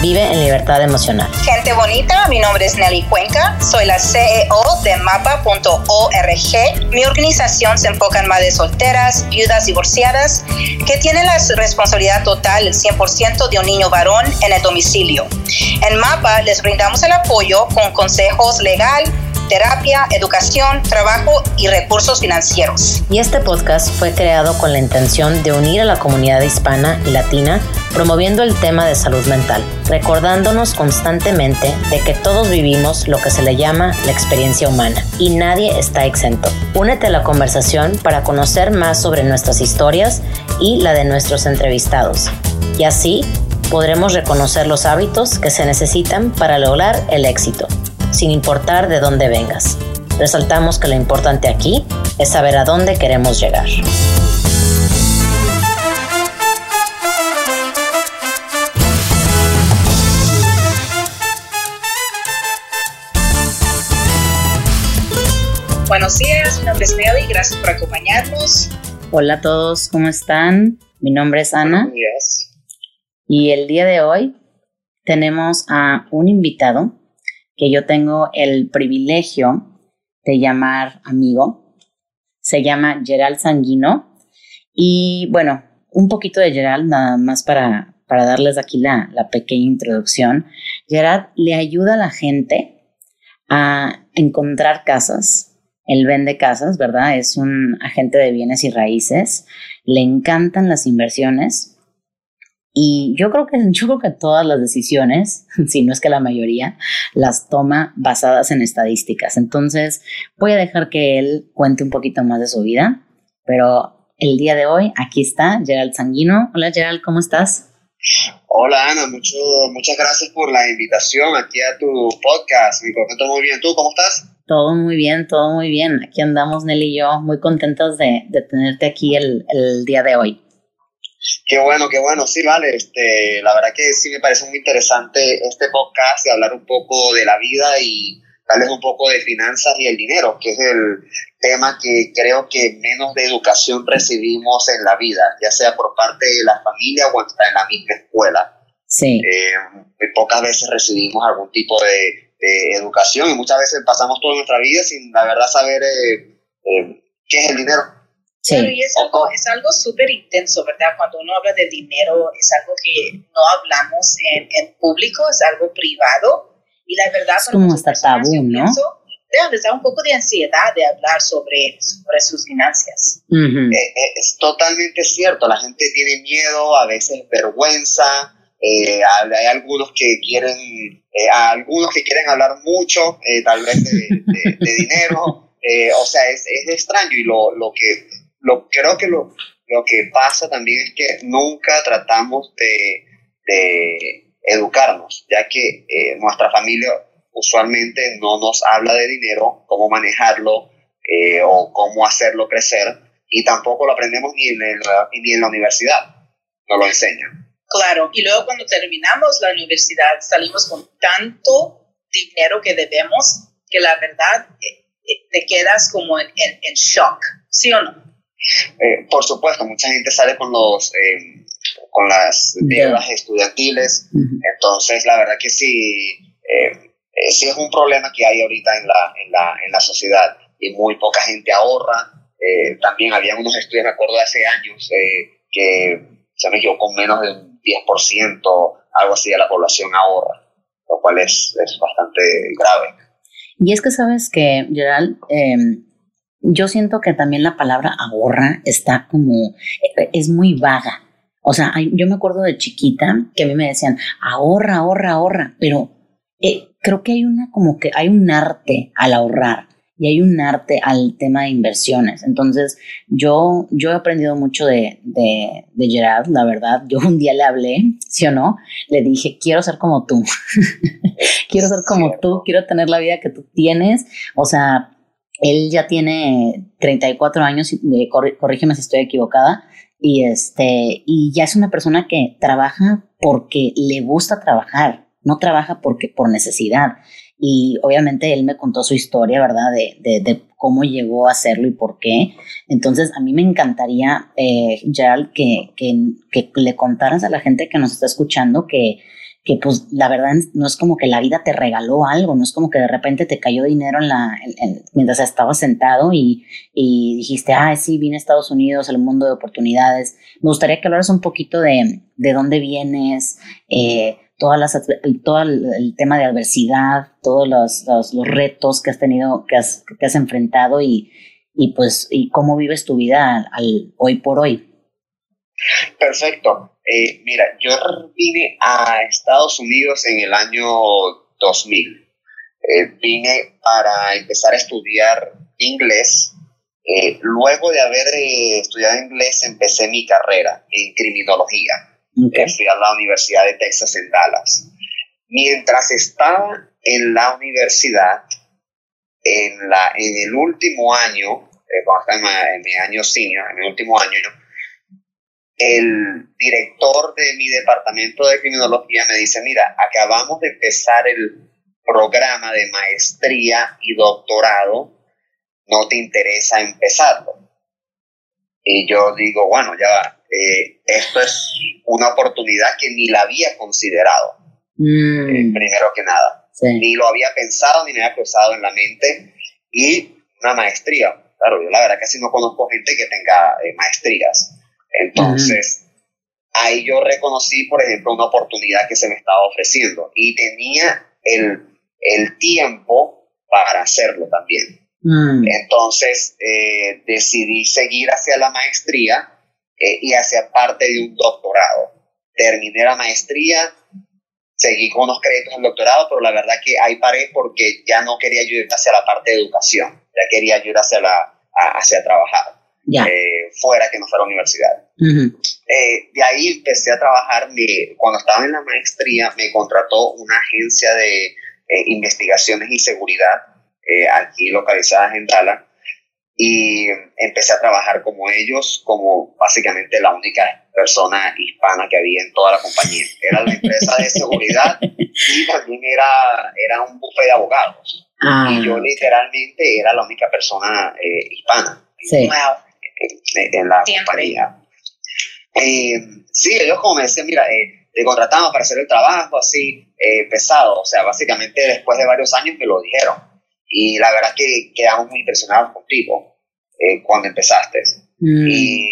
Vive en libertad emocional. Gente bonita, mi nombre es Nelly Cuenca, soy la CEO de mapa.org. Mi organización se enfoca en madres solteras, viudas divorciadas, que tienen la responsabilidad total, el 100% de un niño varón en el domicilio. En Mapa les brindamos el apoyo con consejos legal, terapia, educación, trabajo y recursos financieros. Y este podcast fue creado con la intención de unir a la comunidad hispana y latina promoviendo el tema de salud mental, recordándonos constantemente de que todos vivimos lo que se le llama la experiencia humana y nadie está exento. Únete a la conversación para conocer más sobre nuestras historias y la de nuestros entrevistados. Y así podremos reconocer los hábitos que se necesitan para lograr el éxito sin importar de dónde vengas. Resaltamos que lo importante aquí es saber a dónde queremos llegar. Buenos días, mi nombre es Nelly, gracias por acompañarnos. Hola a todos, ¿cómo están? Mi nombre es Ana. Buenos días. Y el día de hoy tenemos a un invitado que yo tengo el privilegio de llamar amigo. Se llama Gerald Sanguino. Y bueno, un poquito de Gerald, nada más para, para darles aquí la, la pequeña introducción. Gerald le ayuda a la gente a encontrar casas. Él vende casas, ¿verdad? Es un agente de bienes y raíces. Le encantan las inversiones y yo creo que yo creo que todas las decisiones, si no es que la mayoría, las toma basadas en estadísticas. Entonces, voy a dejar que él cuente un poquito más de su vida, pero el día de hoy aquí está Gerald Sanguino. Hola Gerald, ¿cómo estás? Hola Ana, mucho, muchas gracias por la invitación aquí a tu podcast. Me contento muy bien. ¿Tú cómo estás? Todo muy bien, todo muy bien. Aquí andamos Nelly y yo muy contentos de, de tenerte aquí el, el día de hoy. Qué bueno, qué bueno. Sí, vale. Este, la verdad que sí me parece muy interesante este podcast de hablar un poco de la vida y darles un poco de finanzas y el dinero, que es el tema que creo que menos de educación recibimos en la vida, ya sea por parte de la familia o hasta en la misma escuela. Sí. Eh, muy pocas veces recibimos algún tipo de, de, educación y muchas veces pasamos toda nuestra vida sin la verdad saber eh, eh, qué es el dinero. Sí. Pero y es algo, es algo súper intenso, ¿verdad? Cuando uno habla de dinero, es algo que no hablamos en, en público, es algo privado. Y la verdad, es como hasta tabú, ¿no? Pienso, les da un poco de ansiedad de hablar sobre, sobre sus finanzas. Uh -huh. eh, es totalmente cierto, la gente tiene miedo, a veces vergüenza, eh, hay algunos que quieren, eh, algunos que quieren hablar mucho, eh, tal vez de, de, de dinero, eh, o sea, es, es extraño y lo, lo que lo, creo que lo, lo que pasa también es que nunca tratamos de, de educarnos, ya que eh, nuestra familia usualmente no nos habla de dinero, cómo manejarlo eh, o cómo hacerlo crecer, y tampoco lo aprendemos ni en, el, ni en la universidad, nos lo enseñan. Claro, y luego cuando terminamos la universidad salimos con tanto dinero que debemos que la verdad eh, te quedas como en, en, en shock, ¿sí o no? Eh, por supuesto, mucha gente sale con los eh, con las deudas yeah. estudiantiles, uh -huh. entonces la verdad que sí, eh, sí es un problema que hay ahorita en la, en la, en la sociedad y muy poca gente ahorra. Eh, también había unos estudios, me acuerdo de hace años, eh, que se me equivoco, menos del 10%, algo así de la población ahorra, lo cual es, es bastante grave. Y es que sabes que, Gerald, eh, yo siento que también la palabra ahorra está como, es muy vaga. O sea, yo me acuerdo de chiquita que a mí me decían, ahorra, ahorra, ahorra, pero eh, creo que hay una, como que hay un arte al ahorrar y hay un arte al tema de inversiones. Entonces, yo, yo he aprendido mucho de, de, de Gerard, la verdad. Yo un día le hablé, ¿sí o no? Le dije, quiero ser como tú. quiero ser como tú, quiero tener la vida que tú tienes. O sea, él ya tiene 34 años, corrígeme si estoy equivocada, y, este, y ya es una persona que trabaja porque le gusta trabajar. no trabaja porque por necesidad. Y obviamente él me contó su historia, ¿verdad? De, de, de cómo llegó a hacerlo y por qué. Entonces, a mí me encantaría, eh, Gerald, que, que, que le contaras a la gente que nos está escuchando que, que pues la verdad no es como que la vida te regaló algo, no es como que de repente te cayó dinero en la, mientras estabas sentado y, dijiste, ah, sí, vine a Estados Unidos, el mundo de oportunidades. Me gustaría que hablaras un poquito de, de dónde vienes, eh, todas las, todo el, tema de adversidad, todos los, los, retos que has tenido, que has, que has enfrentado y, y pues y cómo vives tu vida al, hoy por hoy. Perfecto. Eh, mira, yo vine a Estados Unidos en el año 2000. Eh, vine para empezar a estudiar inglés. Eh, luego de haber estudiado inglés, empecé mi carrera en criminología. Fui a la Universidad de Texas en Dallas. Mientras estaba en la universidad, en, la, en el último año, cuando estaba en, mi año senior, en el último año, el director de mi departamento de criminología me dice, mira, acabamos de empezar el programa de maestría y doctorado, ¿no te interesa empezarlo? Y yo digo, bueno, ya eh, esto es una oportunidad que ni la había considerado, mm. eh, primero que nada. Ni lo había pensado, ni me había cruzado en la mente. Y una maestría. Claro, yo la verdad casi no conozco gente que tenga eh, maestrías. Entonces, ahí yo reconocí, por ejemplo, una oportunidad que se me estaba ofreciendo y tenía el, el tiempo para hacerlo también. Mm. Entonces, eh, decidí seguir hacia la maestría eh, y hacia parte de un doctorado. Terminé la maestría, seguí con unos créditos del doctorado, pero la verdad que ahí paré porque ya no quería ayudar hacia la parte de educación, ya quería ayudar hacia, la, hacia trabajar. Eh, fuera que no fuera universidad. Eh, de ahí empecé a trabajar, cuando estaba en la maestría me contrató una agencia de eh, investigaciones y seguridad aquí localizada en Dallas y empecé a trabajar como ellos, como básicamente la única persona hispana que había en toda la compañía. Era la empresa de seguridad y también era, era un buffet de abogados. Ah. Y yo literalmente era la única persona hispana. Sí en la compañía. Eh, sí, ellos como me decían, mira, eh, te contratamos para hacer el trabajo así eh, pesado, o sea, básicamente después de varios años me lo dijeron. Y la verdad que quedamos muy impresionados contigo cuando empezaste. Mm. Y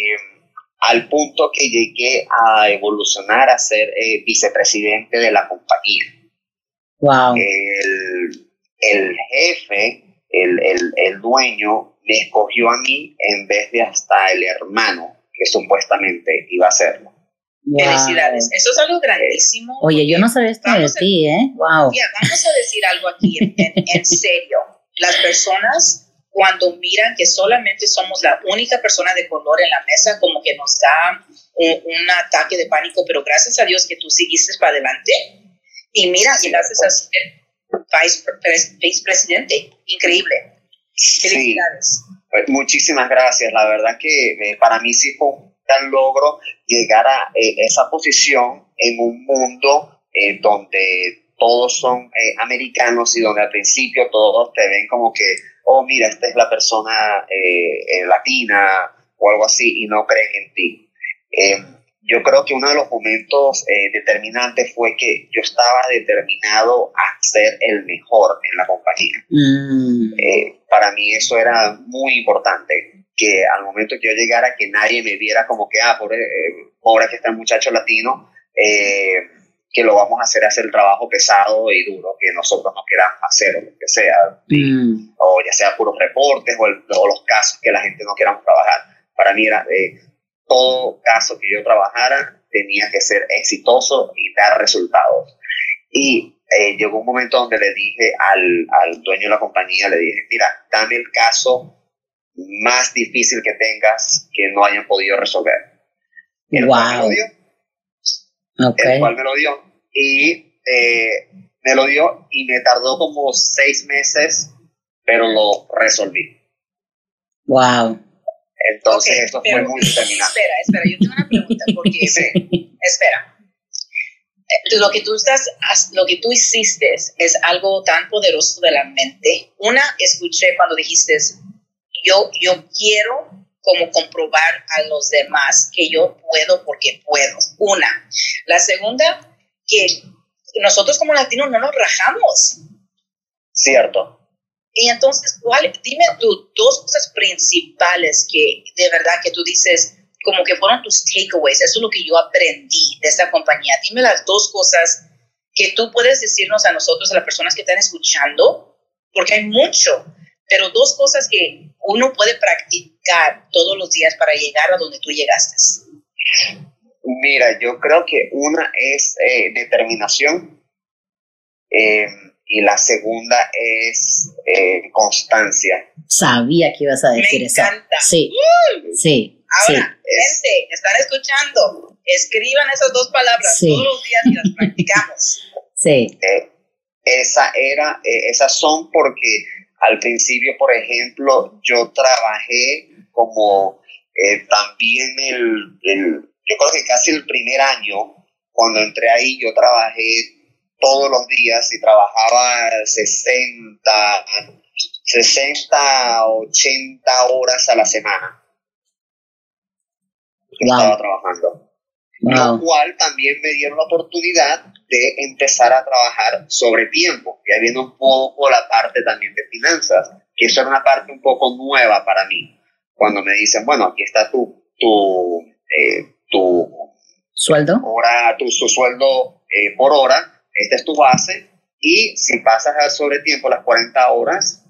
al punto que llegué a evolucionar a ser vicepresidente de la compañía. Wow. El, el jefe, el, el, el dueño, me escogió a mí en vez de hasta el hermano que supuestamente iba a hacerlo. Felicidades, eso es algo grandísimo. Oye, yo no sabía esto de ti, ¿eh? Wow. vamos a decir algo aquí en, serio. Las personas cuando miran que solamente somos la única persona de color en la mesa, como que nos da un, ataque de pánico, pero gracias a Dios que tú seguiste para adelante. Y mira, gracias a ser vicepresidente, increíble. Felicidades. Pues, muchísimas gracias. La verdad que eh, para mí sí fue un gran logro llegar a eh, esa posición en un mundo eh, donde todos son americanos y donde al principio todos te ven como que, oh, mira, esta es la persona latina o algo así y no creen en ti. Yo creo que uno de los momentos eh, determinantes fue que yo estaba determinado a ser el mejor en la compañía. Mm. Eh, para mí eso era muy importante, que al momento que yo llegara, que nadie me viera como que, ah, pobre, eh, pobre que está el muchacho latino, que lo vamos a hacer hacer el trabajo pesado y duro que nosotros no queramos hacer o lo que sea, mm. o ya sea puros reportes o, o, los casos que la gente no queramos trabajar. Para mí era todo caso que yo trabajara tenía que ser exitoso y dar resultados. Y eh, llegó un momento donde le dije al, al, dueño de la compañía, le dije, mira, dame el caso más difícil que tengas que no hayan podido resolver. El cual me lo dio. El cual me lo dio. Y eh, me lo dio y me tardó como seis meses, pero lo resolví. Wow. Entonces, esto fue muy determinante. Espera, espera, yo tengo una pregunta, porque, espera, eh, lo que tú estás, lo que tú hiciste es algo tan poderoso de la mente. Una, escuché cuando dijiste, yo, yo quiero como comprobar a los demás que yo puedo porque puedo. Una. La segunda, que nosotros como latinos no nos rajamos. Cierto. Y entonces, ¿cuál, dime tú dos cosas principales que de verdad que tú dices, como que fueron tus takeaways, eso es lo que yo aprendí de esta compañía. Dime las dos cosas que tú puedes decirnos a nosotros, a las personas que están escuchando, porque hay mucho, pero dos cosas que uno puede practicar todos los días para llegar a donde tú llegaste. Mira, yo creo que una es eh, determinación. Eh, y la segunda es eh, constancia. Sabía que ibas a decir Me eso. encanta. Sí, sí. Ahora, sí. gente, están escuchando. Escriban esas dos palabras Sí. todos los días y las practicamos. Sí, Eh, esa era, eh, esas son porque al principio, por ejemplo, yo trabajé como eh, también el, el, yo creo que casi el primer año, cuando entré ahí, yo trabajé todos los días y trabajaba 60, 60, 80 horas a la semana. Wow. Estaba trabajando. Lo wow. cual también me dieron la oportunidad de empezar a trabajar sobre tiempo. Ya viene un poco la parte también de finanzas, que eso era una parte un poco nueva para mí. Cuando me dicen, bueno, aquí está tu, tu, eh, tu ¿Sueldo? hora, tu, su sueldo eh, por hora, esta es tu base, y si pasas al sobre tiempo las 40 horas,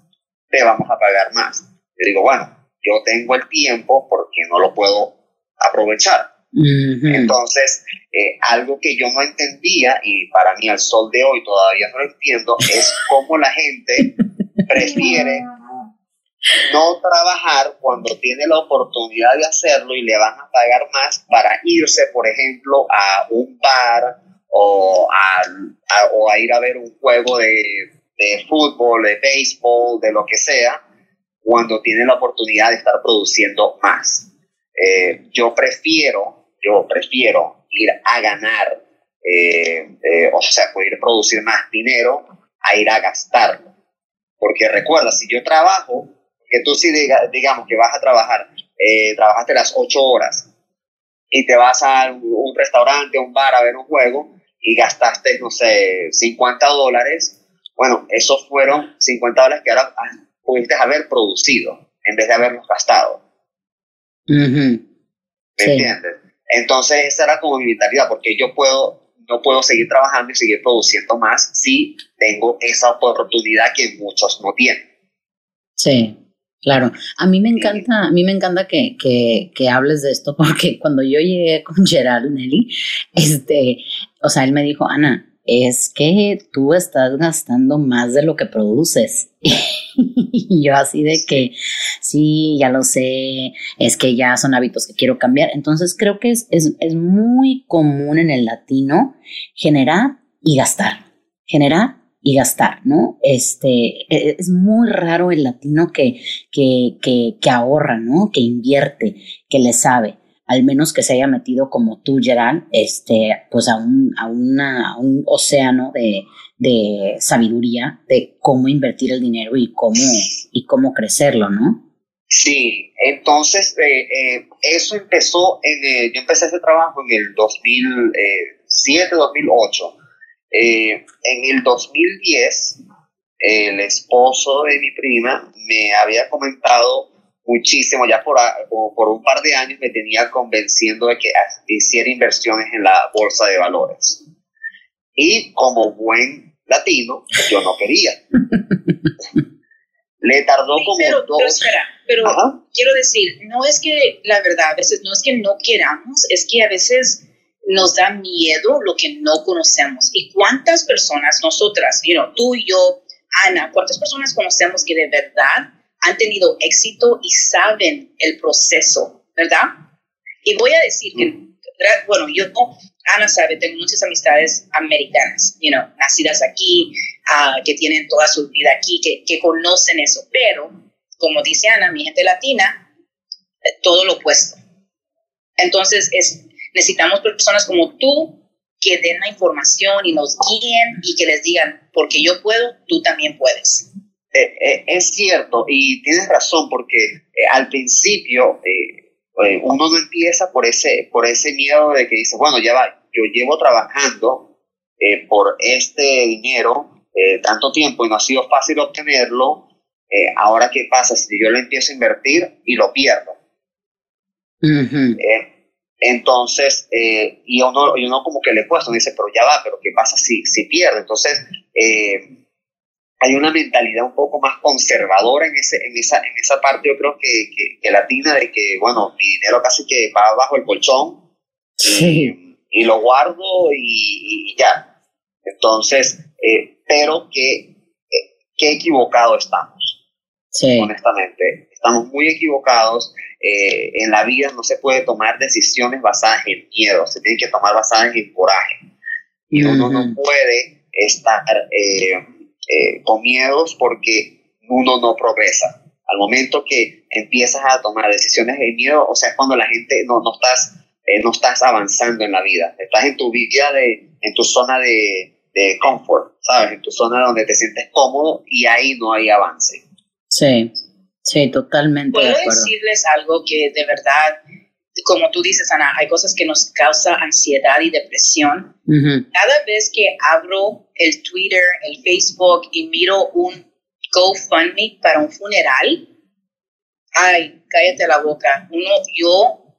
te vamos a pagar más. Yo digo, bueno, yo tengo el tiempo porque no lo puedo aprovechar. Entonces, eh, algo que yo no entendía y para mí al sol de hoy todavía no lo entiendo es cómo la gente prefiere no trabajar cuando tiene la oportunidad de hacerlo y le van a pagar más para irse, por ejemplo, a un bar o a, a- o a ir a ver un juego de, de fútbol, de béisbol, de lo que sea, cuando tiene la oportunidad de estar produciendo más. Eh, yo prefiero, yo prefiero ir a ganar, eh, eh, o sea, poder producir más dinero a ir a gastarlo. Porque recuerda, si yo trabajo, que tú sí diga- digamos que vas a trabajar, eh, trabajaste las ocho horas y te vas a un, un restaurante, un bar a ver un juego y gastaste, no sé, 50 dólares, bueno, esos fueron 50 dólares que ahora ah, pudiste haber producido en vez de haberlos gastado. Ujú. ¿Me Sí. entiendes? Entonces esa era como mi mentalidad, porque yo puedo, no puedo seguir trabajando y seguir produciendo más si tengo esa oportunidad que muchos no tienen. Sí, claro. A mí me encanta, a mí me encanta que, que, que hables de esto porque cuando yo llegué con Gerald Nelly, este, o sea, él me dijo, Ana, es que tú estás gastando más de lo que produces. Y yo así de que, sí, ya lo sé, es que ya son hábitos que quiero cambiar. Entonces creo que es, es, es muy común en el latino generar y gastar, generar y gastar, ¿no? Este, e- es muy raro el latino que, que, que, que ahorra, ¿no? Que invierte, que le sabe, al menos que se haya metido como tú, Gerald, este, pues a un, a un océano de, de sabiduría de cómo invertir el dinero y cómo, y cómo crecerlo, ¿no? Sí, entonces eh, eh, eso empezó, en, eh, yo empecé ese trabajo en el 2007, 2008. Eh, en el 2010, el esposo de mi prima me había comentado muchísimo, ya por, a- como por un par de años me tenía convenciendo de que hiciera inversiones en la bolsa de valores. Y como buen latino, yo no quería. Le tardó como pero, dos... pero espera, pero Ajá. quiero decir, no es que la verdad, a veces no es que no queramos, es que a veces nos da miedo lo que no conocemos. ¿Y cuántas personas, nosotras, you know, tú y yo, Ana, cuántas personas conocemos que de verdad han tenido éxito y saben el proceso, ¿verdad? Y voy a decir que, bueno, yo, Ana sabe, tengo muchas amistades americanas, you know, nacidas aquí, ah, que tienen toda su vida aquí, que, que conocen eso, pero como dice Ana, mi gente latina, eh, todo lo opuesto. Entonces, es, necesitamos personas como tú que den la información y nos guíen y que les digan, porque yo puedo, tú también puedes. Eh, eh, es cierto, y tienes razón, porque eh, al principio uno no empieza por ese, por ese miedo de que dice, bueno, ya va, yo llevo trabajando por este dinero tanto tiempo y no ha sido fácil obtenerlo, ahora qué pasa si yo lo empiezo a invertir y lo pierdo. entonces, y uno, y uno como que le cuesta, uno dice, pero ya va, pero ¿qué pasa si, si pierde? Entonces, hay una mentalidad un poco más conservadora en, ese, en, esa, en esa parte, yo creo que, que, latina, de que, bueno, mi dinero casi que va bajo el colchón y, lo guardo y, ya. Entonces, eh, pero que, eh, qué equivocado estamos, sí. honestamente. Estamos muy equivocados. Eh, en la vida no se puede tomar decisiones basadas en miedo, se tienen que tomar basadas en coraje. Y uno no puede estar eh, con miedos porque uno no progresa. Al momento que empiezas a tomar decisiones de miedo, o sea, es cuando la gente no, no estás, eh, no estás avanzando en la vida. Estás en tu vida, de, en tu zona de, de confort, ¿sabes? En tu zona donde te sientes cómodo y ahí no hay avance. Sí, sí, totalmente. Puedo decirles algo que de verdad como tú dices, Ana, hay cosas que nos causa ansiedad y depresión. Cada vez que abro el Twitter, el Facebook y miro un GoFundMe para un funeral, ay, cállate la boca. Uno, yo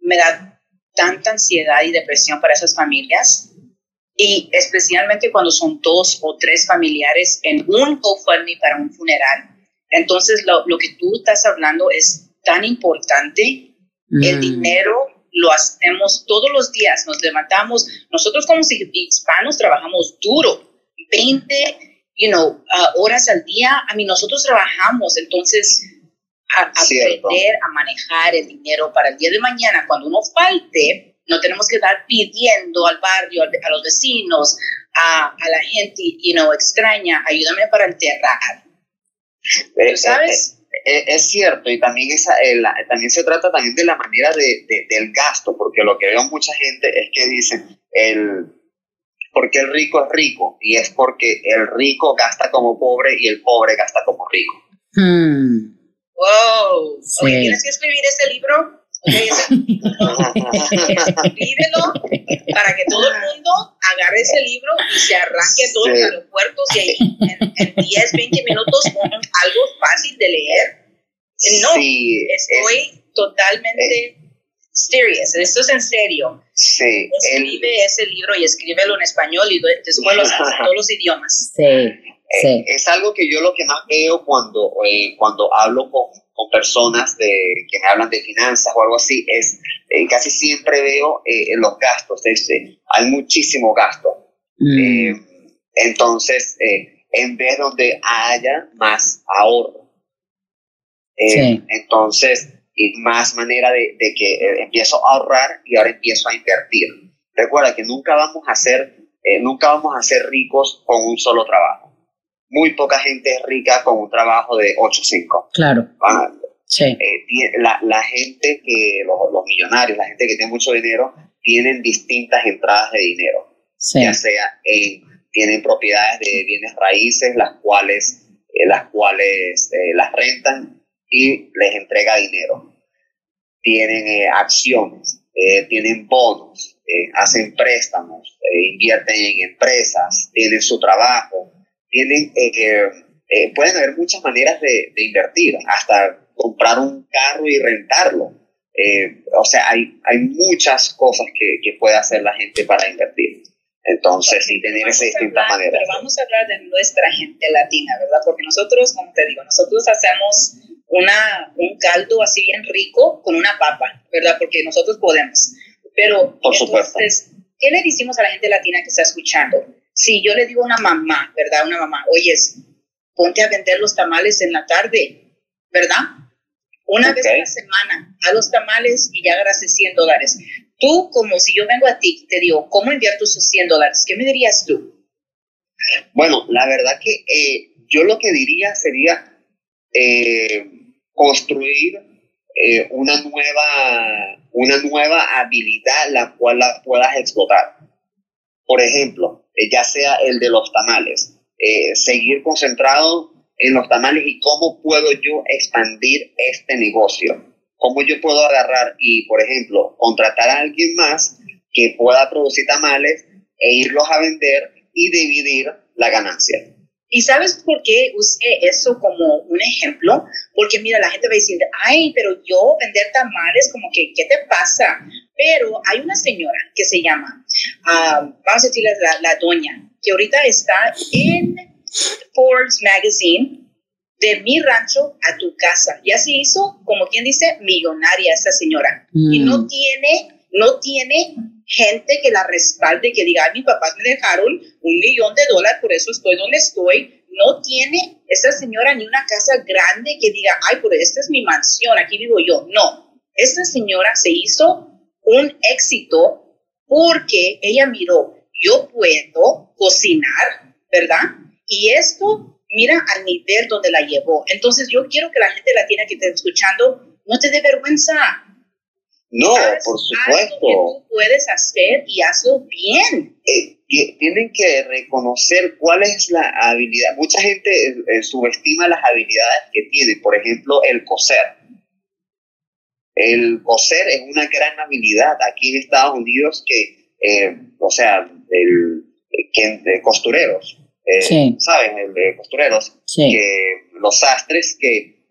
me da tanta ansiedad y depresión para esas familias. Y especialmente cuando son dos o tres familiares en un GoFundMe para un funeral. Entonces, lo, lo que tú estás hablando es tan importante el mm. dinero lo hacemos todos los días, nos levantamos, nosotros como hispanos trabajamos duro, 20 you know, horas al día, a mí nosotros trabajamos, entonces a, aprender a manejar el dinero para el día de mañana, cuando uno falte, no tenemos que estar pidiendo al barrio, a los vecinos, a, a la gente you know, extraña, ayúdame para enterrar. Eh, eh, ¿Sabes? Eh, es cierto, y también, esa, eh, también se trata también de la manera de, del gasto, porque lo que veo mucha gente es que dicen, el, porque el rico es rico, y es porque el rico gasta como pobre y el pobre gasta como rico. Hmm. Wow, ¿tienes que escribir ese libro? Escríbelo para que todo el mundo agarre ese libro y se arranque a todos los aeropuertos y ahí en, 10, 20 minutos algo fácil de leer. No, estoy totalmente serious. Esto es en serio. Sí. Escribe ese libro y escríbelo en español y después los, todos los idiomas. Sí. Sí. Eh, es algo que yo lo que más veo cuando, eh, cuando hablo con, con personas de, que me hablan de finanzas o algo así, es eh, casi siempre veo eh, los gastos, este, hay muchísimo gasto. Mm. Eh, entonces, en vez donde haya más ahorro. Entonces, y más manera de, de, que empiezo a ahorrar y ahora empiezo a invertir. Recuerda que nunca vamos a ser, nunca vamos a ser ricos con un solo trabajo muy poca gente es rica con un trabajo de 8-5. Claro. sí. Eh, la, la, gente que, los, los, millonarios, la gente que tiene mucho dinero, tienen distintas entradas de dinero. Sí. Ya sea en, tienen propiedades de bienes raíces, las cuales, eh, las cuales eh, las rentan y les entrega dinero. Tienen acciones, tienen bonos, hacen préstamos, invierten en empresas, tienen su trabajo tienen, eh, eh, pueden haber muchas maneras de, invertir, hasta comprar un carro y rentarlo. Eh, o sea, hay, hay muchas cosas que, que, puede hacer la gente para invertir. Entonces, sí, tener esas distintas maneras. Pero vamos a hablar de nuestra gente latina, ¿verdad? Porque nosotros, como te digo, nosotros hacemos una, un caldo así bien rico con una papa, ¿verdad? Porque nosotros podemos. Pero, Por supuesto. entonces, ¿qué le decimos a la gente latina que está escuchando? Si yo le digo a una mamá, ¿verdad? Una mamá, oyes, ponte a vender los tamales en la tarde, ¿verdad? Una vez a la semana, a los tamales y ya agarraste 100 dólares. Tú, como si yo vengo a ti, te digo, ¿cómo invierto esos 100 dólares? ¿Qué me dirías tú? Bueno, la verdad que eh, yo lo que diría sería eh, construir eh, una, nueva, una nueva habilidad la cual la puedas explotar. Por ejemplo, eh, ya sea el de los tamales, eh, seguir concentrado en los tamales y cómo puedo yo expandir este negocio. Cómo yo puedo agarrar y, por ejemplo, contratar a alguien más que pueda producir tamales e irlos a vender y dividir la ganancia. ¿Y sabes por qué usé eso como un ejemplo? Porque mira, la gente va a decir, ay, pero yo vender tamales, como que, ¿qué te pasa? Pero hay una señora que se llama, ah, vamos a decirle la, la doña, que ahorita está en Forbes Magazine, de mi rancho a tu casa. Ya se hizo, como quien dice, millonaria esta señora. Y no mm. tiene, no tiene gente que la respalde, que diga, mis papás me dejaron un millón de dólares, por eso estoy donde estoy. No tiene esta señora ni una casa grande que diga, ay, pero esta es mi mansión, aquí vivo yo. No, esta señora se hizo un éxito porque ella miró, yo puedo cocinar, ¿verdad? Y esto, mira al nivel donde la llevó. Entonces yo quiero que la gente latina que esté escuchando no te dé vergüenza. No, por supuesto. que tú puedes hacer y hazlo bien. Eh, tienen que reconocer cuál es la habilidad. Mucha gente eh, eh, subestima las habilidades que tiene. Por ejemplo, el coser. El coser es una gran habilidad aquí en Estados Unidos que, o sea, el, que, costureros, sí. ¿saben? El de costureros, que los sastres que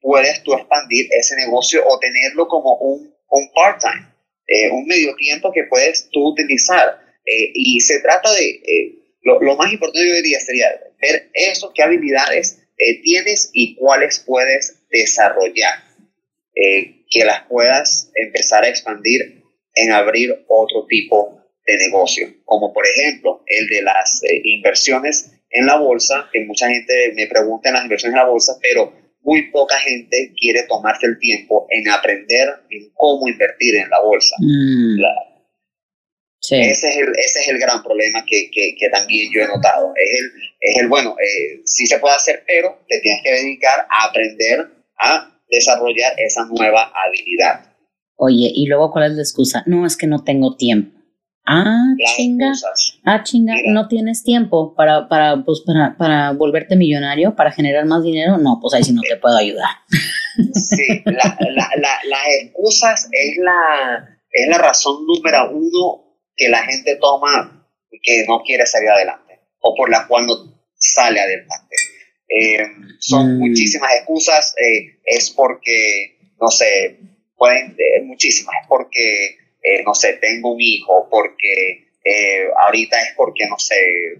puedes tú expandir ese negocio o tenerlo como un un part-time, eh, un medio tiempo que puedes tú utilizar. Eh, y se trata de, eh, lo, lo, más importante yo diría sería ver eso, qué habilidades tienes y cuáles puedes desarrollar, que las puedas empezar a expandir en abrir otro tipo de negocio, como por ejemplo el de las inversiones en la bolsa, que mucha gente me pregunta en las inversiones en la bolsa, pero muy poca gente quiere tomarse el tiempo en aprender en cómo invertir en la bolsa. Mm. ese, es el, ese es el gran problema que, que, que también yo he notado. Es el, es el bueno, eh, sí se puede hacer, pero te tienes que dedicar a aprender a desarrollar esa nueva habilidad. Oye, y luego, ¿cuál es la excusa? No, es que no tengo tiempo. Ah, chinga. Ah, chinga, no tienes tiempo para, para, pues, para, para volverte millonario, para generar más dinero. No, pues ahí sí no te puedo ayudar. Sí, la, la, la, las excusas es la, es la razón número uno que la gente toma que no quiere salir adelante o por la cual no sale adelante. Eh, son mm. muchísimas excusas, eh, es porque, no sé, pueden, eh, muchísimas, es porque eh, no sé, tengo un hijo, porque eh, ahorita es porque, no sé,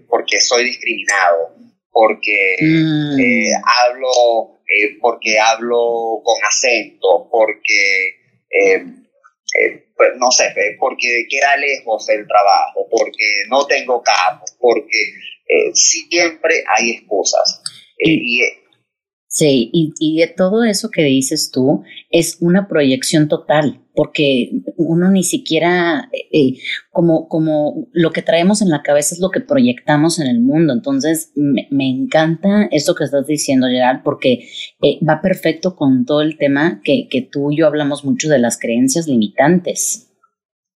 porque soy discriminado, porque mm. eh, hablo, porque hablo con acento, porque, pues, no sé, porque queda lejos del trabajo, porque no tengo carro, porque siempre hay excusas. y Sí, y, y, de todo eso que dices tú es una proyección total, porque uno ni siquiera, eh, eh, como, como lo que traemos en la cabeza es lo que proyectamos en el mundo. Entonces, me, encanta eso que estás diciendo, Gerard, porque eh, va perfecto con todo el tema que, que tú y yo hablamos mucho de las creencias limitantes.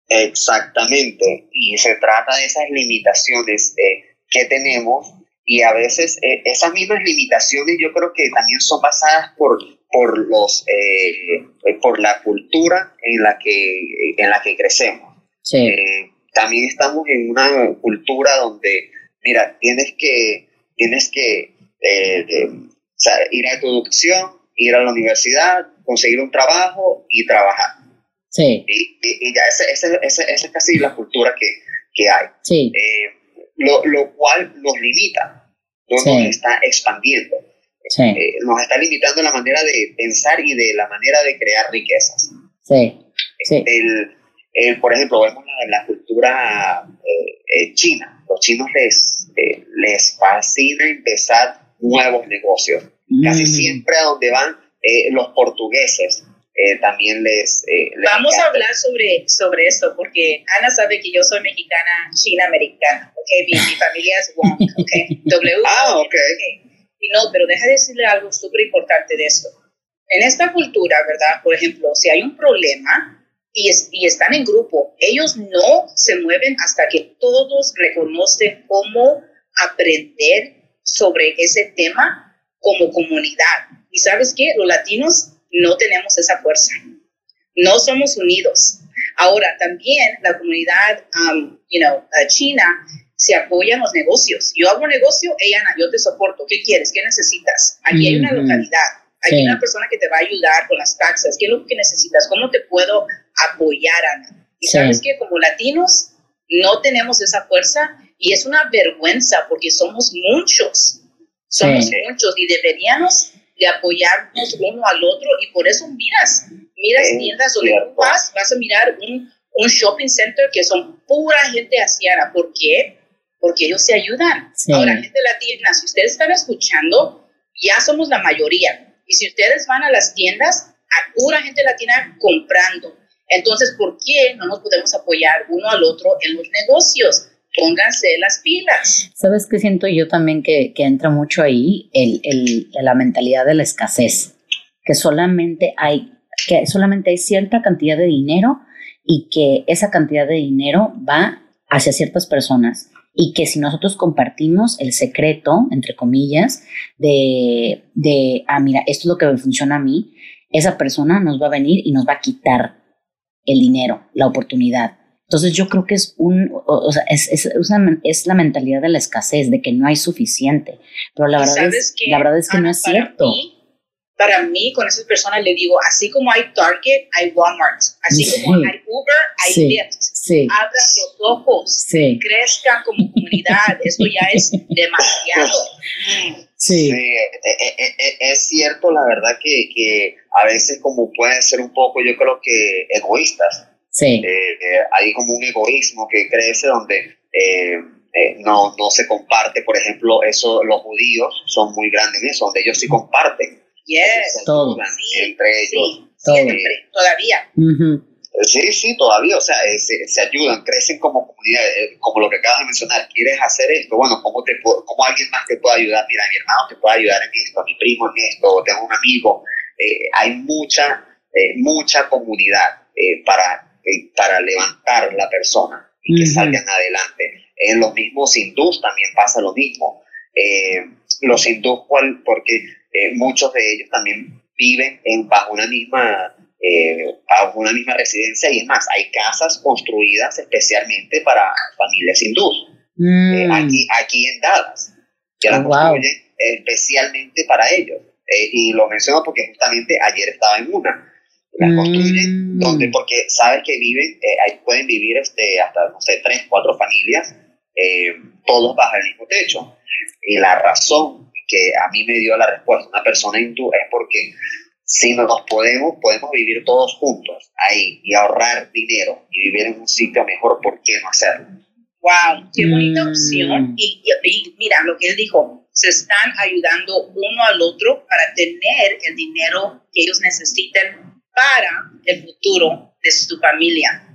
Exactamente, y se trata de esas limitaciones que tenemos y a veces eh, esas mismas limitaciones yo creo que también son basadas por, por, los, eh, eh, por la cultura en la que, en la que crecemos. también estamos en una cultura donde, mira, tienes que, tienes que ir a tu educación, ir a la universidad, conseguir un trabajo y trabajar. Sí. Y, ya esa, es casi la cultura que, que hay. Sí lo, lo cual nos limita, no nos está expandiendo. Eh, nos está limitando la manera de pensar y de la manera de crear riquezas. Sí. El, el, por ejemplo, vemos la, la cultura eh, eh, china. Los chinos les, les fascina empezar nuevos negocios. Casi mm. siempre a donde van los portugueses eh, también les, eh, Vamos a hablar sobre, sobre esto, porque Ana sabe que yo soy mexicana, china-americana, ¿ok? Mi, familia es Wong, ¿ok? W. ah, ok. Y no, pero deja de decirle algo súper importante de esto. En esta cultura, ¿verdad? Por ejemplo, si hay un problema, y, y están en grupo. Ellos no se mueven hasta que todos reconocen cómo aprender sobre ese tema como comunidad. Y sabes qué, los latinos no tenemos esa fuerza. No somos unidos. Ahora, también la comunidad, um, you know, china se apoya en los negocios. Yo hago un negocio, ella, yo te soporto. ¿Qué quieres? ¿Qué necesitas? Aquí hay una localidad. Aquí hay una persona que te va a ayudar con las taxas. ¿Qué es lo que necesitas? ¿Cómo te puedo apoyar, Ana? Y sabes que como latinos no tenemos esa fuerza y es una vergüenza porque somos muchos. Somos muchos y deberíamos de apoyarnos uno al otro y por eso miras, miras tiendas donde tú vas, vas a mirar un, un, shopping center que son pura gente asiana. ¿Por qué? Porque ellos se ayudan. Ahora, gente latina, si ustedes están escuchando, ya somos la mayoría. Y si ustedes van a las tiendas, a pura gente latina comprando. Entonces, ¿por qué no nos podemos apoyar uno al otro en los negocios? Pónganse las pilas. ¿Sabes qué siento yo también que, entra mucho ahí? El, el, la mentalidad de la escasez, que solamente hay, que solamente hay cierta cantidad de dinero y que esa cantidad de dinero va hacia ciertas personas y que si nosotros compartimos el secreto, entre comillas, de, de, ah, mira, esto es lo que me funciona a mí, esa persona nos va a venir y nos va a quitar el dinero, la oportunidad. Entonces yo creo que es un, o, sea, es, es, es, la mentalidad de la escasez, de que no hay suficiente. Pero la verdad, es, que, la verdad es que no es cierto. para mí, con esas personas le digo, así como hay Target, hay Walmart. Así como hay Uber, hay Lyft. Abran los ojos, crezcan como comunidad. Esto ya es demasiado. Sí. E, e, e, es cierto, la verdad que, que a veces como pueden ser un poco, yo creo que egoístas Sí. Eh, eh, hay como un egoísmo que crece donde eh, no, no se comparte, por ejemplo, eso los judíos son muy grandes en eso, donde ellos sí comparten. Yes. Todo. Entre ellos. todavía. Sí, sí, todavía, o sea, se, se, ayudan, crecen como comunidad, como lo que acabas de mencionar, ¿quieres hacer esto? Bueno, ¿cómo, te, cómo alguien más te puede ayudar? Mira, mi hermano te puede ayudar en esto, mi primo en esto, tengo un amigo. hay mucha, mucha comunidad para eh, para levantar la persona y que salgan adelante. En los mismos hindús también pasa lo mismo. Eh, los hindús, porque eh, muchos de ellos también viven en, bajo, una misma, bajo una misma residencia y es más, hay casas construidas especialmente para familias hindús. Mm. aquí, aquí en Dallas, que las oh, construyen especialmente para ellos. y lo menciono porque justamente ayer estaba en una las construyen, mm. donde, porque sabes que viven, eh, ahí pueden vivir este, hasta, no sé, tres, cuatro familias, eh, todos bajo el mismo techo. Y la razón que a mí me dio la respuesta una persona hindú es porque si no nos podemos, podemos vivir todos juntos ahí y ahorrar dinero y vivir en un sitio mejor, ¿por qué no hacerlo? ¡Wow! ¡Qué bonita mm. opción! Y, y, mira, lo que él dijo, se están ayudando uno al otro para tener el dinero que ellos necesitan para el futuro de su familia.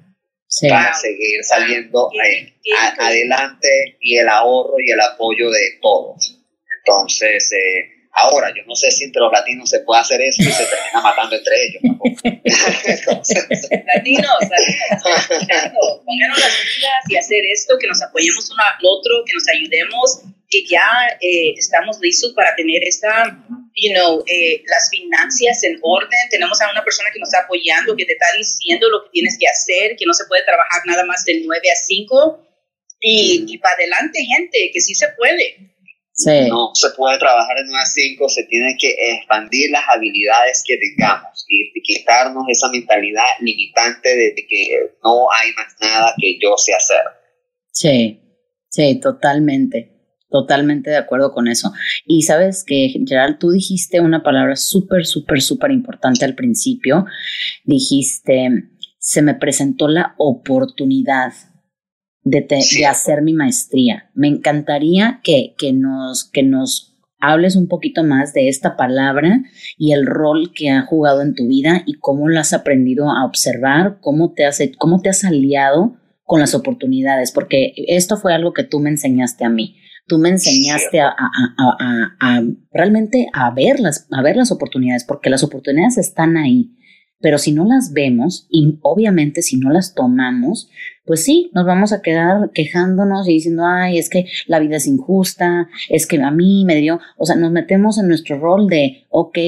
Para seguir saliendo eh, adelante y el ahorro y el apoyo de todos. Entonces, eh, ahora, yo no sé si entre los latinos se puede hacer eso y se termina matando entre ellos. latinos, latinos, pónganos las pilas y hacer esto, que nos apoyemos uno al otro, que nos ayudemos que ya eh, estamos listos para tener esta, you know, eh, las finanzas en orden. Tenemos a una persona que nos está apoyando, que te está diciendo lo que tienes que hacer, que no se puede trabajar nada más de 9 a 5. Y, y para adelante, gente, que sí se puede. Sí. No se puede trabajar en 9 a 5, se tiene que expandir las habilidades que tengamos y quitarnos esa mentalidad limitante de que no hay más nada que yo sé hacer. Sí, sí, totalmente. Totalmente de acuerdo con eso. Y sabes que, Gerald, tú dijiste una palabra súper, súper, súper importante al principio. Dijiste, se me presentó la oportunidad de, de hacer mi maestría. Me encantaría que, que, nos, que nos hables un poquito más de esta palabra y el rol que ha jugado en tu vida y cómo lo has aprendido a observar, cómo te has, cómo te has aliado con las oportunidades, porque esto fue algo que tú me enseñaste a mí Tú me enseñaste a, realmente a ver, las, a ver las oportunidades, porque las oportunidades están ahí. pero si no las vemos y obviamente si no las tomamos, pues sí, nos vamos a quedar quejándonos y diciendo, ay, es que la vida es injusta, es que a mí me dio, o sea, nos metemos en nuestro rol de, ok,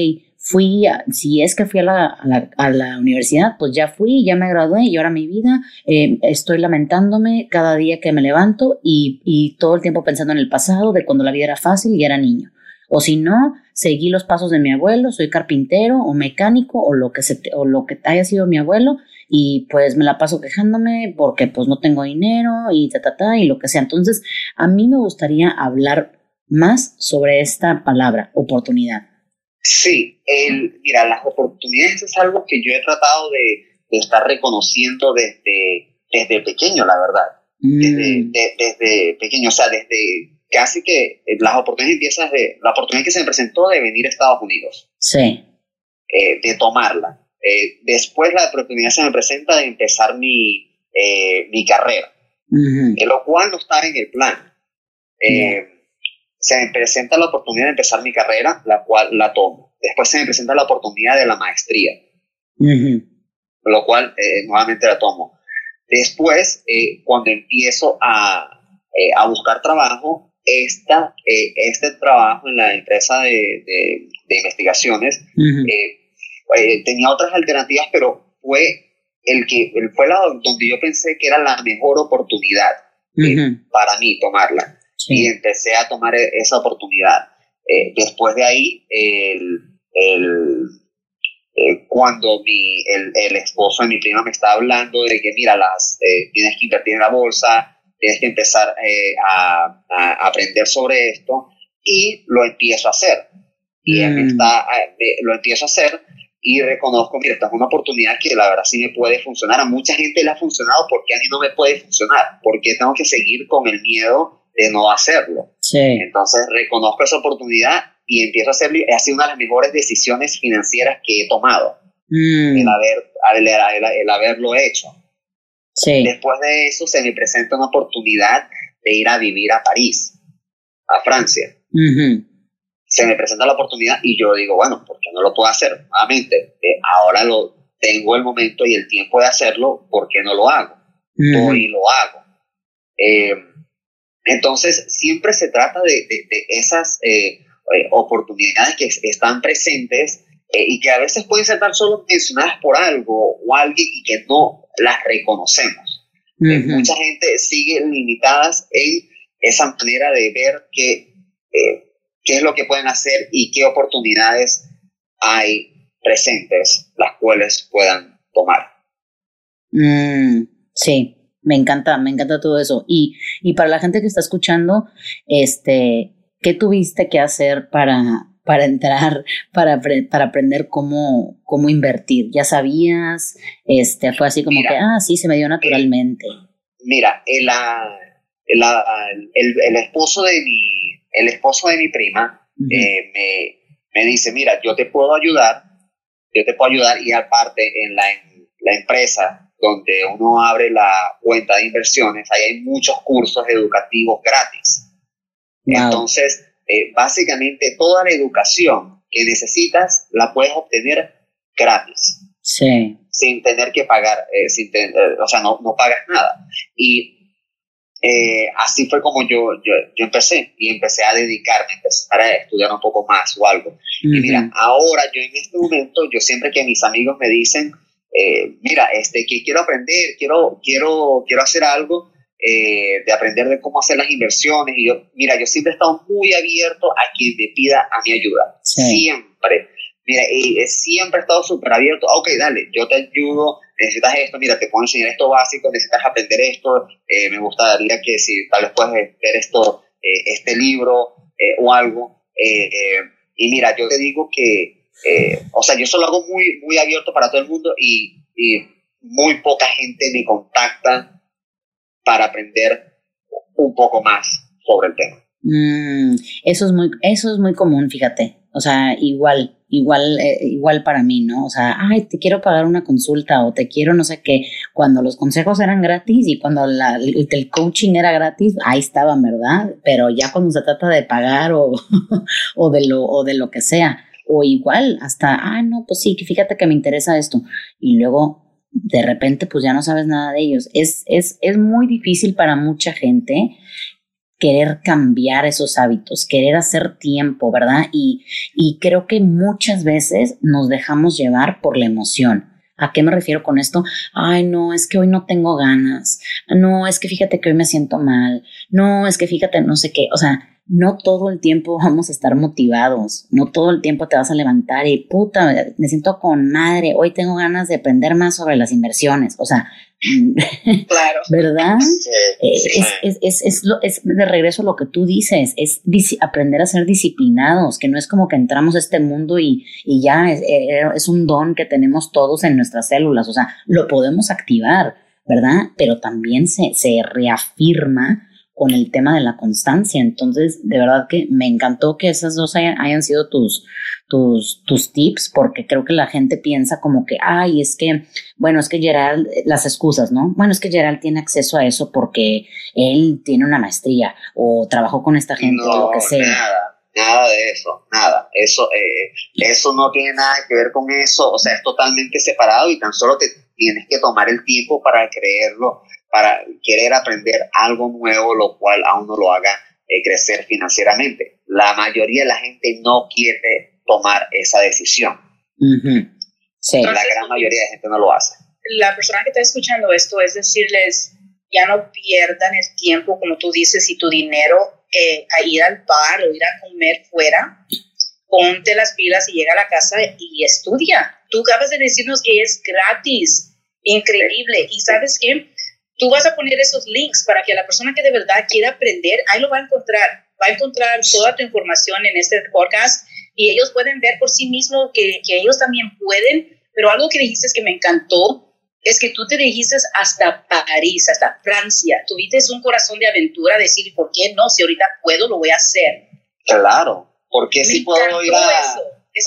fui, si es que fui a la, a la, universidad, pues ya fui, ya me gradué y ahora mi vida, eh, estoy lamentándome cada día que me levanto y, y todo el tiempo pensando en el pasado de cuando la vida era fácil y era niño. O si no, seguí los pasos de mi abuelo, soy carpintero o mecánico o lo que, se o lo que haya sido mi abuelo y pues me la paso quejándome porque pues no tengo dinero y ta, ta, ta y lo que sea. Entonces, a mí me gustaría hablar más sobre esta palabra, oportunidad. Sí, el, mira, las oportunidades es algo que yo he tratado de, estar reconociendo desde, desde pequeño, la verdad. Desde, mm. desde pequeño, o sea, desde casi que eh, las oportunidades empiezan de, la oportunidad que se me presentó de venir a Estados Unidos. Sí. Eh, de tomarla. Eh, después la oportunidad se me presenta de empezar mi, mi carrera, lo cual no estaba en el plan. Se me presenta la oportunidad de empezar mi carrera, la cual la tomo. Después se me presenta la oportunidad de la maestría, lo cual nuevamente la tomo. Después, cuando empiezo a, a buscar trabajo, esta, eh, este trabajo en la empresa de, de, investigaciones eh, eh, tenía otras alternativas, pero fue el que fue la donde yo pensé que era la mejor oportunidad para mí tomarla. Y empecé a tomar e, esa oportunidad. después de ahí, el, el cuando mi, el, el, esposo de mi prima me está hablando de que, mira, las, tienes que invertir en la bolsa, tienes que empezar eh, a, aprender sobre esto y lo empiezo a hacer. Y mm. está, eh, lo empiezo a hacer y reconozco, mira, esta es una oportunidad que la verdad sí me puede funcionar. A mucha gente le ha funcionado, porque a mí no me puede funcionar? porque tengo que seguir con el miedo de no hacerlo? Sí. Entonces reconozco esa oportunidad y empiezo a hacerlo. Ha sido una de las mejores decisiones financieras que he tomado, mm. el, haber, el haberlo hecho. Después de eso se me presenta una oportunidad de ir a vivir a París, a Francia. Se me presenta la oportunidad y yo digo, bueno, ¿por qué no lo puedo hacer? Nuevamente, eh, ahora lo tengo el momento y el tiempo de hacerlo, ¿por qué no lo hago? Voy y lo hago. Eh, entonces, siempre se trata de, esas eh, oportunidades que están presentes y que a veces pueden ser tan solo mencionadas por algo o alguien y que no las reconocemos. Eh, mucha gente sigue limitadas en esa manera de ver qué, eh, qué es lo que pueden hacer y qué oportunidades hay presentes las cuales puedan tomar. Mm, sí, me encanta, me encanta todo eso. Y, y para la gente que está escuchando, este, ¿qué tuviste que hacer para, para entrar, para, para aprender cómo, cómo invertir? ¿Ya sabías? Este, fue así como que, ah, sí, se me dio naturalmente. mira, el, el, el, esposo de mi, el esposo de mi prima eh, me, me, dice, mira, yo te puedo ayudar, yo te puedo ayudar y aparte en la, en la empresa donde uno abre la cuenta de inversiones, ahí hay muchos cursos educativos gratis. Entonces, eh, básicamente toda la educación que necesitas la puedes obtener gratis. Sí. Sin tener que pagar, eh, sin eh, o sea, no, no, pagas nada. Y así fue como yo, yo, yo, empecé y empecé a dedicarme, empezar a estudiar un poco más o algo. Y mira, ahora yo en este momento, yo siempre que mis amigos me dicen, mira, este, que quiero aprender, quiero, quiero, quiero hacer algo, eh, de aprender de cómo hacer las inversiones. Y yo, mira, yo siempre he estado muy abierto a quien me pida a mi ayuda. Siempre. Mira, y siempre he estado súper abierto. Ok, dale, yo te ayudo. Necesitas esto, mira, te puedo enseñar esto básico, necesitas aprender esto. Eh, me gustaría que si tal vez puedes ver esto, eh, este libro o algo. y mira, yo te digo que, o sea, yo solo hago muy, muy abierto para todo el mundo y, y muy poca gente me contacta para aprender un poco más sobre el tema. Mm, eso es muy, eso es muy común, fíjate. O sea, igual, igual, eh, igual para mí, ¿no? O sea, ay, te quiero pagar una consulta o te quiero no sé qué. Cuando los consejos eran gratis y cuando la, el, coaching era gratis, ahí estaban, ¿verdad? Pero ya cuando se trata de pagar o, o, de, lo, o de lo que sea, o igual hasta, ah, no, pues sí, fíjate que me interesa esto. Y luego de repente pues ya no sabes nada de ellos. Es, es, es muy difícil para mucha gente querer cambiar esos hábitos, querer hacer tiempo, ¿verdad? Y, y creo que muchas veces nos dejamos llevar por la emoción. ¿A qué me refiero con esto? Ay, no, es que hoy no tengo ganas. No, es que fíjate que hoy me siento mal. No, es que fíjate, no sé qué. O sea, no todo el tiempo vamos a estar motivados, no todo el tiempo te vas a levantar y puta, me siento con madre, hoy tengo ganas de aprender más sobre las inversiones, o sea, claro. ¿verdad? Eh, es, es, es, es, de regreso lo que tú dices, es aprender a ser disciplinados, que no es como que entramos a este mundo y, y ya eh, es un don que tenemos todos en nuestras células, o sea, lo podemos activar, ¿verdad? Pero también se, se reafirma con el tema de la constancia. Entonces, de verdad que me encantó que esas dos hayan, sido tus, tus, tus tips, porque creo que la gente piensa como que, ay, es que, bueno, es que Gerald, las excusas, ¿no? Bueno, es que Gerald tiene acceso a eso porque él tiene una maestría o trabajó con esta gente o lo que sea. Nada, nada de eso, nada. Eso, eh, eso no tiene nada que ver con eso, o sea, es totalmente separado y tan solo te tienes que tomar el tiempo para creerlo para querer aprender algo nuevo, lo cual a uno lo haga eh, crecer financieramente. La mayoría de la gente no quiere tomar esa decisión. sí. la gran mayoría de gente no lo hace. La persona que está escuchando esto es decirles, ya no pierdan el tiempo, como tú dices, y tu dinero eh, a ir al bar o ir a comer fuera. Ponte las pilas y llega a la casa y estudia. Tú acabas de decirnos que es gratis, increíble. Y sabes qué? Tú vas a poner esos links para que la persona que de verdad quiera aprender, ahí lo va a encontrar. Va a encontrar toda tu información en este podcast y ellos pueden ver por sí mismos que, que ellos también pueden. Pero algo que dijiste que me encantó es que tú te dijiste hasta París, hasta Francia. Tuviste un corazón de aventura, decir, ¿por qué no? Si ahorita puedo, lo voy a hacer. Claro, porque si puedo ir a...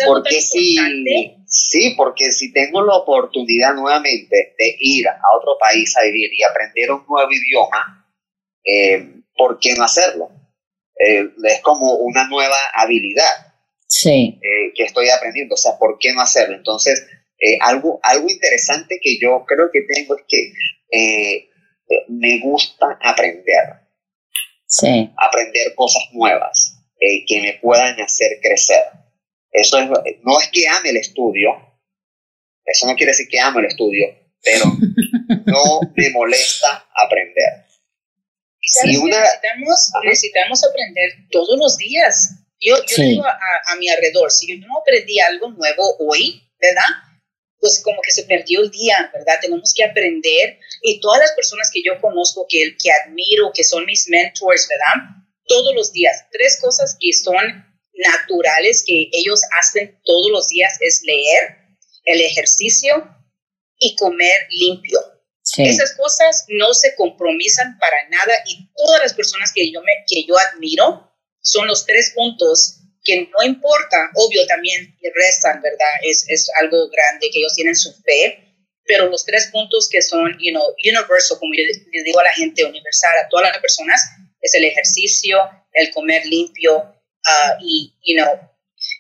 porque si, Sí, porque si tengo la oportunidad nuevamente de ir a otro país a vivir y aprender un nuevo idioma, eh, ¿por qué no hacerlo? Eh, es como una nueva habilidad sí. Eh, que estoy aprendiendo, o sea, ¿por qué no hacerlo? Entonces, algo, algo interesante que yo creo que tengo es que me gusta aprender. Sí. Aprender cosas nuevas que me puedan hacer crecer. Eso es, no es que ame el estudio, eso no quiere decir que ame el estudio, pero no me molesta aprender. Y una, necesitamos, necesitamos aprender todos los días. Yo, yo digo a, a, mi alrededor, si yo no aprendí algo nuevo hoy, ¿verdad? Pues como que se perdió el día, ¿verdad? Tenemos que aprender. Y todas las personas que yo conozco, que, que admiro, que son mis mentors, ¿verdad? Todos los días. Tres cosas que son naturales que ellos hacen todos los días es leer, el ejercicio y comer limpio. Esas cosas no se compromisan para nada y todas las personas que yo, me, que yo admiro son los tres puntos que no importa, obvio también restan, ¿verdad? Es, es algo grande que ellos tienen su fe, pero los tres puntos que son, you know, universal, como yo les digo a la gente, universal, a todas las personas, es el ejercicio, el comer limpio Ah, y, you know,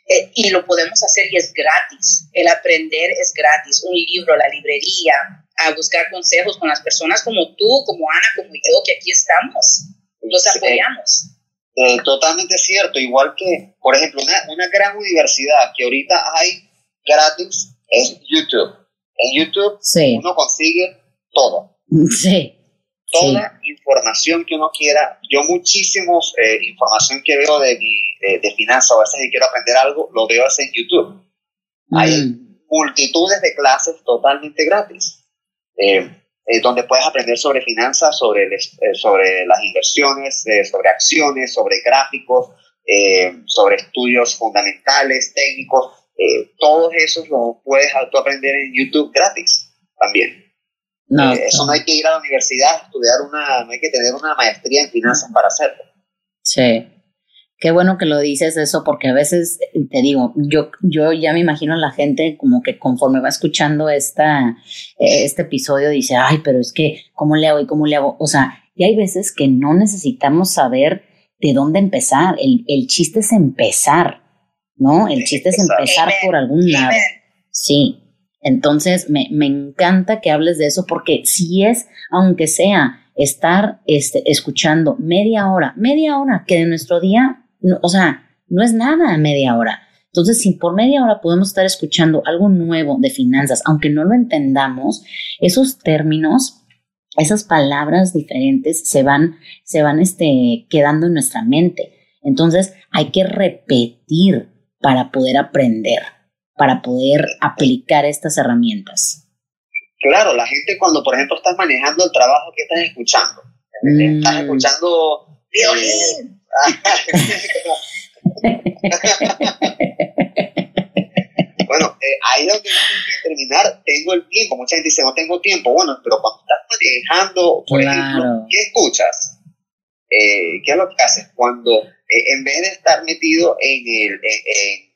eh, y lo podemos hacer y es gratis. El aprender es gratis. Un libro, la librería, a buscar consejos con las personas como tú, como Ana, como yo, que aquí estamos. Los apoyamos. Eh, totalmente cierto. Igual que, por ejemplo, una, una gran universidad que ahorita hay gratis es YouTube. En YouTube uno consigue todo. Sí toda información que uno quiera. Yo muchísimos eh, información que veo de, mi, de, finanzas o a veces que quiero aprender algo, lo veo en YouTube. Hay mm. multitudes de clases totalmente gratis, eh, eh, donde puedes aprender sobre finanzas, sobre, sobre las inversiones, sobre acciones, sobre gráficos, sobre estudios fundamentales, técnicos. todos esos los puedes aprender en YouTube gratis también. No, eh, eso no hay que ir a la universidad a estudiar una, no hay que tener una maestría en finanzas para hacerlo. Sí. Qué bueno que lo dices eso, porque a veces te digo, yo, yo ya me imagino a la gente como que conforme va escuchando esta, eh, este episodio dice, ay, pero es que, ¿cómo le hago y cómo le hago? O sea, y hay veces que no necesitamos saber de dónde empezar. El, el chiste es empezar, ¿no? El chiste es empezar por algún lado. Sí. Entonces, me, me encanta que hables de eso porque si es, aunque sea estar este, escuchando media hora, media hora que de nuestro día, o sea, no es nada media hora. Entonces, si por media hora podemos estar escuchando algo nuevo de finanzas, aunque no lo entendamos, esos términos, esas palabras diferentes se van, se van este, quedando en nuestra mente. Entonces, hay que repetir para poder aprender, para poder aplicar estas herramientas. Claro, la gente cuando, por ejemplo, estás manejando el trabajo que estás escuchando, estás mm. escuchando violín. bueno, eh, ahí donde tengo que terminar, tengo el tiempo. Mucha gente dice, no tengo tiempo. Bueno, pero cuando estás manejando, por ejemplo, ¿qué escuchas? Eh, ¿Qué es lo que haces? Cuando, eh, en vez de estar metido en el...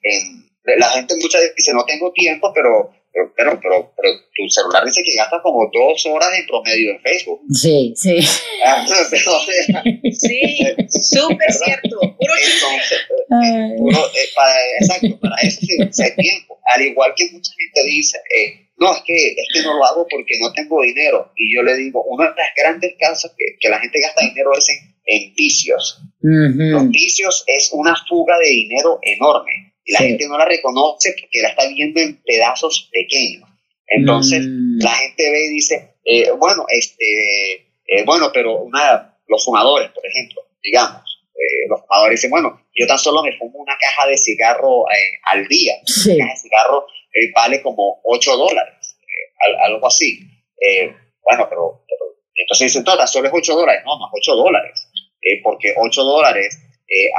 en, la gente muchas veces dice, no tengo tiempo, pero pero, pero, pero, tu celular dice que gasta como dos horas en promedio en Facebook. Sí, sí. Ah, sí, súper cierto. Puro Entonces, eh, eh, para, exacto, para eso sí, hay tiempo. Al igual que mucha gente dice, eh, no, es que, es que no lo hago porque no tengo dinero. Y yo le digo, una de las grandes causas que, que la gente gasta dinero es en, en vicios. Los vicios es una fuga de dinero enorme y la gente no la reconoce porque la está viendo en pedazos pequeños. Entonces, mm. la gente ve y dice, eh, bueno, este, eh, bueno, pero una, los fumadores, por ejemplo, digamos, eh, los fumadores dicen, bueno, yo tan solo me fumo una caja de cigarro al día. Una caja de cigarro vale como 8 dólares, algo así. bueno, pero, entonces dicen, tan solo es 8 dólares. No, más 8 dólares. porque 8 dólares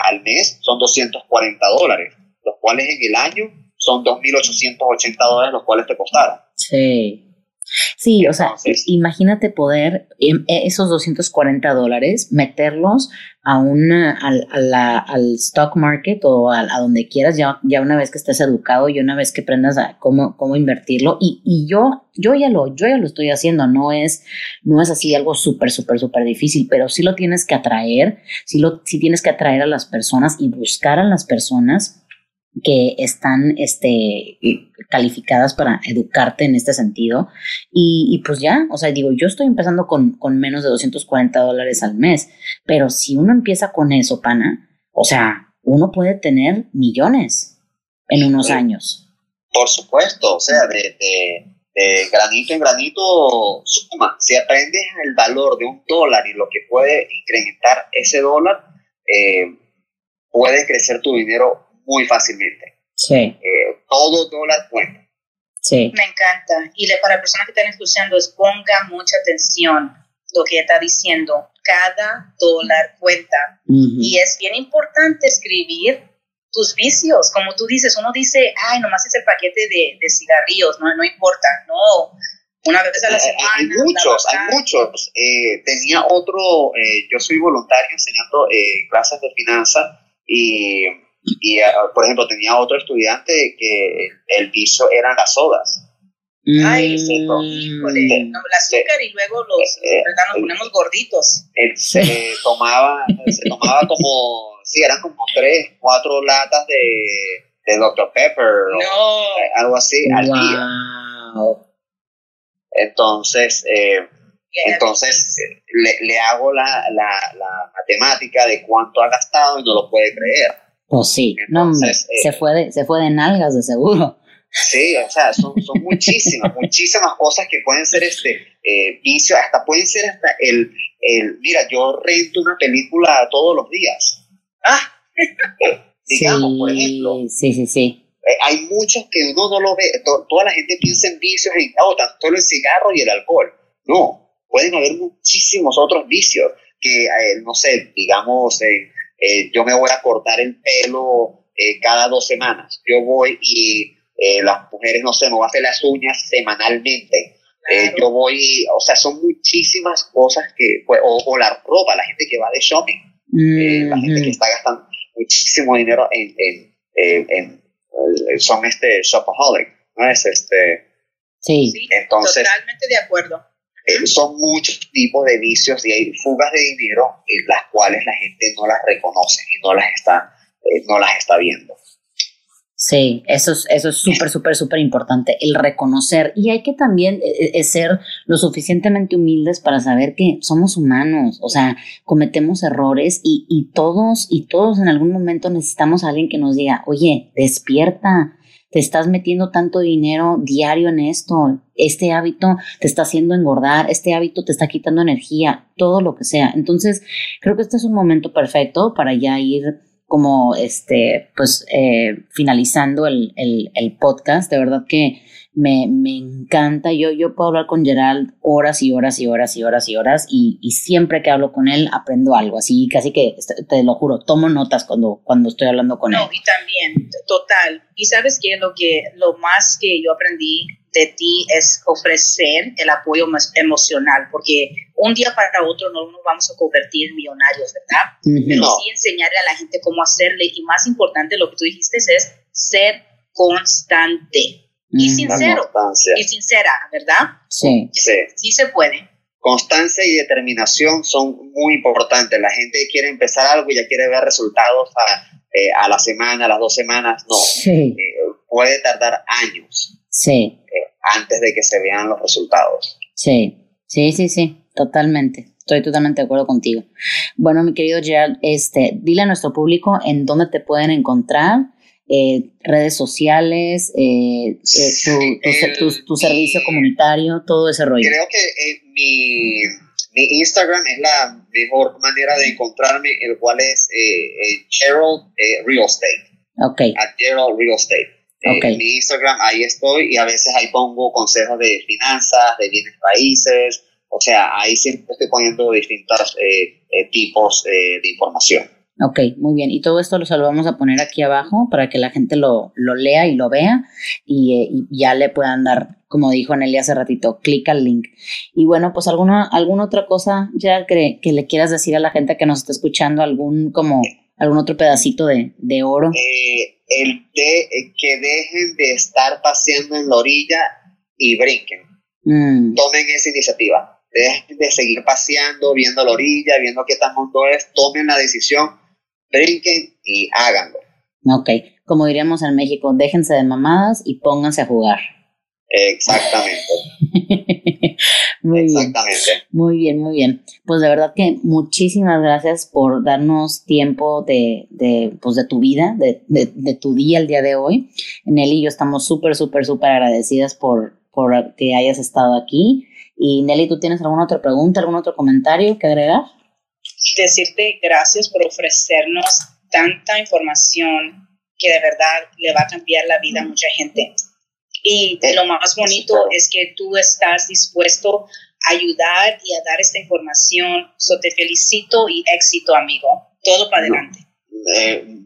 al mes son 240 dólares los cuales en el año son 2.880 dólares los cuales te costaron. Sí. Sí, o sea, imagínate poder em, e, esos 240 dólares meterlos a una, al, al stock market o a, donde quieras ya, ya una vez que estés educado y una vez que aprendas a cómo, cómo invertirlo. Y, y yo, yo, ya lo, yo ya lo estoy haciendo, no es, no es así algo súper, súper, súper difícil, pero sí lo tienes que atraer, sí, lo, sí tienes que atraer a las personas y buscar a las personas que están este, calificadas para educarte en este sentido. Y, pues ya, o sea, digo, yo estoy empezando con, con, menos de 240 dólares al mes, pero si uno empieza con eso, pana, o sea, uno puede tener millones en unos años. Por supuesto, o sea, de, de, granito en granito suma. Si aprendes el valor de un dólar y lo que puede incrementar ese dólar, eh, puede crecer tu dinero muy fácilmente. Sí. Eh, todo dólar cuenta. Sí. Me encanta. Y le, para personas que están escuchando, es ponga mucha atención lo que está diciendo. Cada dólar cuenta. Y es bien importante escribir tus vicios. Como tú dices, uno dice, ay, nomás es el paquete de, de cigarrillos, no, no importa. No, una vez a la eh, semana. Hay muchos, hay muchos. Eh, tenía otro, yo soy voluntario enseñando clases de finanzas y y, ah, por ejemplo, tenía otro estudiante que el vicio eran las sodas. Ay, sí, híjole, no, el azúcar y luego los, eh, ¿verdad? Nos ponemos gorditos. se tomaba, se tomaba como, sí, eran como tres, cuatro latas de, de Dr. Pepper o algo así al día. Entonces, eh, entonces le, le, hago la, la, la matemática de cuánto ha gastado y no lo puede creer. Pues sí, no, eh, se, fue de, se fue de nalgas de seguro. Sí, o sea, son, son muchísimas, muchísimas cosas que pueden ser este eh, vicio, hasta pueden ser hasta el, el, mira, yo rento una película todos los días. Ah, digamos, por ejemplo. Sí, sí, sí. Eh, hay muchos que uno no lo ve, toda la gente piensa en vicios, en, oh, tan solo el cigarro y el alcohol. No, pueden haber muchísimos otros vicios que, no sé, digamos, eh, yo me voy a cortar el pelo eh, cada dos semanas. Yo voy y eh, las mujeres, no sé, me voy a hacer las uñas semanalmente. yo voy, o sea, son muchísimas cosas que, pues, o, la ropa, la gente que va de shopping, la gente que está gastando muchísimo dinero en, en, en, son este shopaholic, ¿no? Es este. Sí, entonces, totalmente de acuerdo. Eh, son muchos tipos de vicios y hay fugas de dinero en las cuales la gente no las reconoce y no las está, eh, no las está viendo. Sí, eso es eso es súper, súper, súper importante, el reconocer. Y hay que también eh, eh, ser lo suficientemente humildes para saber que somos humanos, o sea, cometemos errores y, y todos, y todos en algún momento necesitamos a alguien que nos diga, oye, despierta, te estás metiendo tanto dinero diario en esto, este hábito te está haciendo engordar, este hábito te está quitando energía, todo lo que sea. Entonces, creo que este es un momento perfecto para ya ir como este, pues eh, finalizando el, el, podcast, de verdad que me, me, encanta. Yo, yo puedo hablar con Gerald horas y horas y horas y horas y horas y, y, siempre que hablo con él aprendo algo. Así casi que, este, te lo juro, tomo notas cuando, cuando estoy hablando con él. No, y también, total. Y sabes que lo que, lo más que yo aprendí de ti es ofrecer el apoyo emocional, porque un día para otro no nos vamos a convertir en millonarios, ¿verdad? Pero sí enseñarle a la gente cómo hacerle y más importante lo que tú dijiste es ser constante y sincero y sincera, ¿verdad? Sí. sí. Sí se puede. Constancia y determinación son muy importantes. La gente quiere empezar algo y ya quiere ver resultados a, eh, a la semana, a las dos semanas. No, sí. Eh, puede tardar años. Sí. Eh, antes de que se vean los resultados. Sí, sí, sí, sí, totalmente. Estoy totalmente de acuerdo contigo. Bueno, mi querido Gerald, este, dile a nuestro público en dónde te pueden encontrar, eh, redes sociales, eh, tu, servicio comunitario, todo ese rollo. Creo que mi, mi, Instagram es la mejor manera de encontrarme, el cual es Gerald Real Estate. Ok. At Gerald Real Estate. En mi Instagram, ahí estoy y a veces ahí pongo consejos de finanzas, de bienes raíces, o sea, ahí siempre estoy poniendo distintos eh, eh, tipos eh, de información. Ok, muy bien. Y todo esto lo vamos a poner aquí abajo para que la gente lo, lo lea y lo vea y, ya le puedan dar, como dijo Nelly hace ratito, clic al link. Y bueno, pues alguna, alguna otra cosa ya que, que le quieras decir a la gente que nos está escuchando, algún como algún otro pedacito de, de oro. Eh, el de eh, que dejen de estar paseando en la orilla y brinquen. Mm. Tomen esa iniciativa. Dejen de seguir paseando, viendo la orilla, viendo qué tan mundo es. Tomen la decisión, brinquen y háganlo. Ok, como diríamos en México, déjense de mamadas y pónganse a jugar. Exactamente. muy Exactamente. Bien. Muy bien, muy bien. Pues de verdad que muchísimas gracias por darnos tiempo de, de, pues de tu vida, de, de, tu día el día de hoy. Nelly y yo estamos súper, súper, súper agradecidas por, por que hayas estado aquí. Y Nelly, ¿tú tienes alguna otra pregunta, algún otro comentario que agregar? Decirte gracias por ofrecernos tanta información que de verdad le va a cambiar la vida a mucha gente. Y lo más bonito es que tú estás dispuesto a ayudar y a dar esta información. So te felicito y éxito, amigo. Todo para adelante.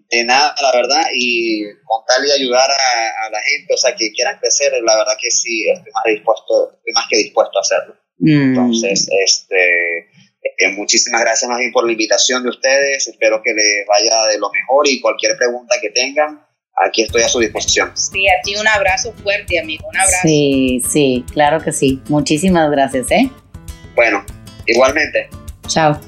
de nada, la verdad, y contarle y ayudar a, la gente, o sea, que quieran crecer, la verdad que sí, estoy más, dispuesto, estoy más que dispuesto a hacerlo. Mm. Entonces, este, eh, muchísimas gracias más bien por la invitación de ustedes, espero que les vaya de lo mejor y cualquier pregunta que tengan, aquí estoy a su disposición. Sí, a ti un abrazo fuerte, amigo, un abrazo. Sí, sí, claro que sí. Muchísimas gracias, ¿eh? Bueno, igualmente. Chao.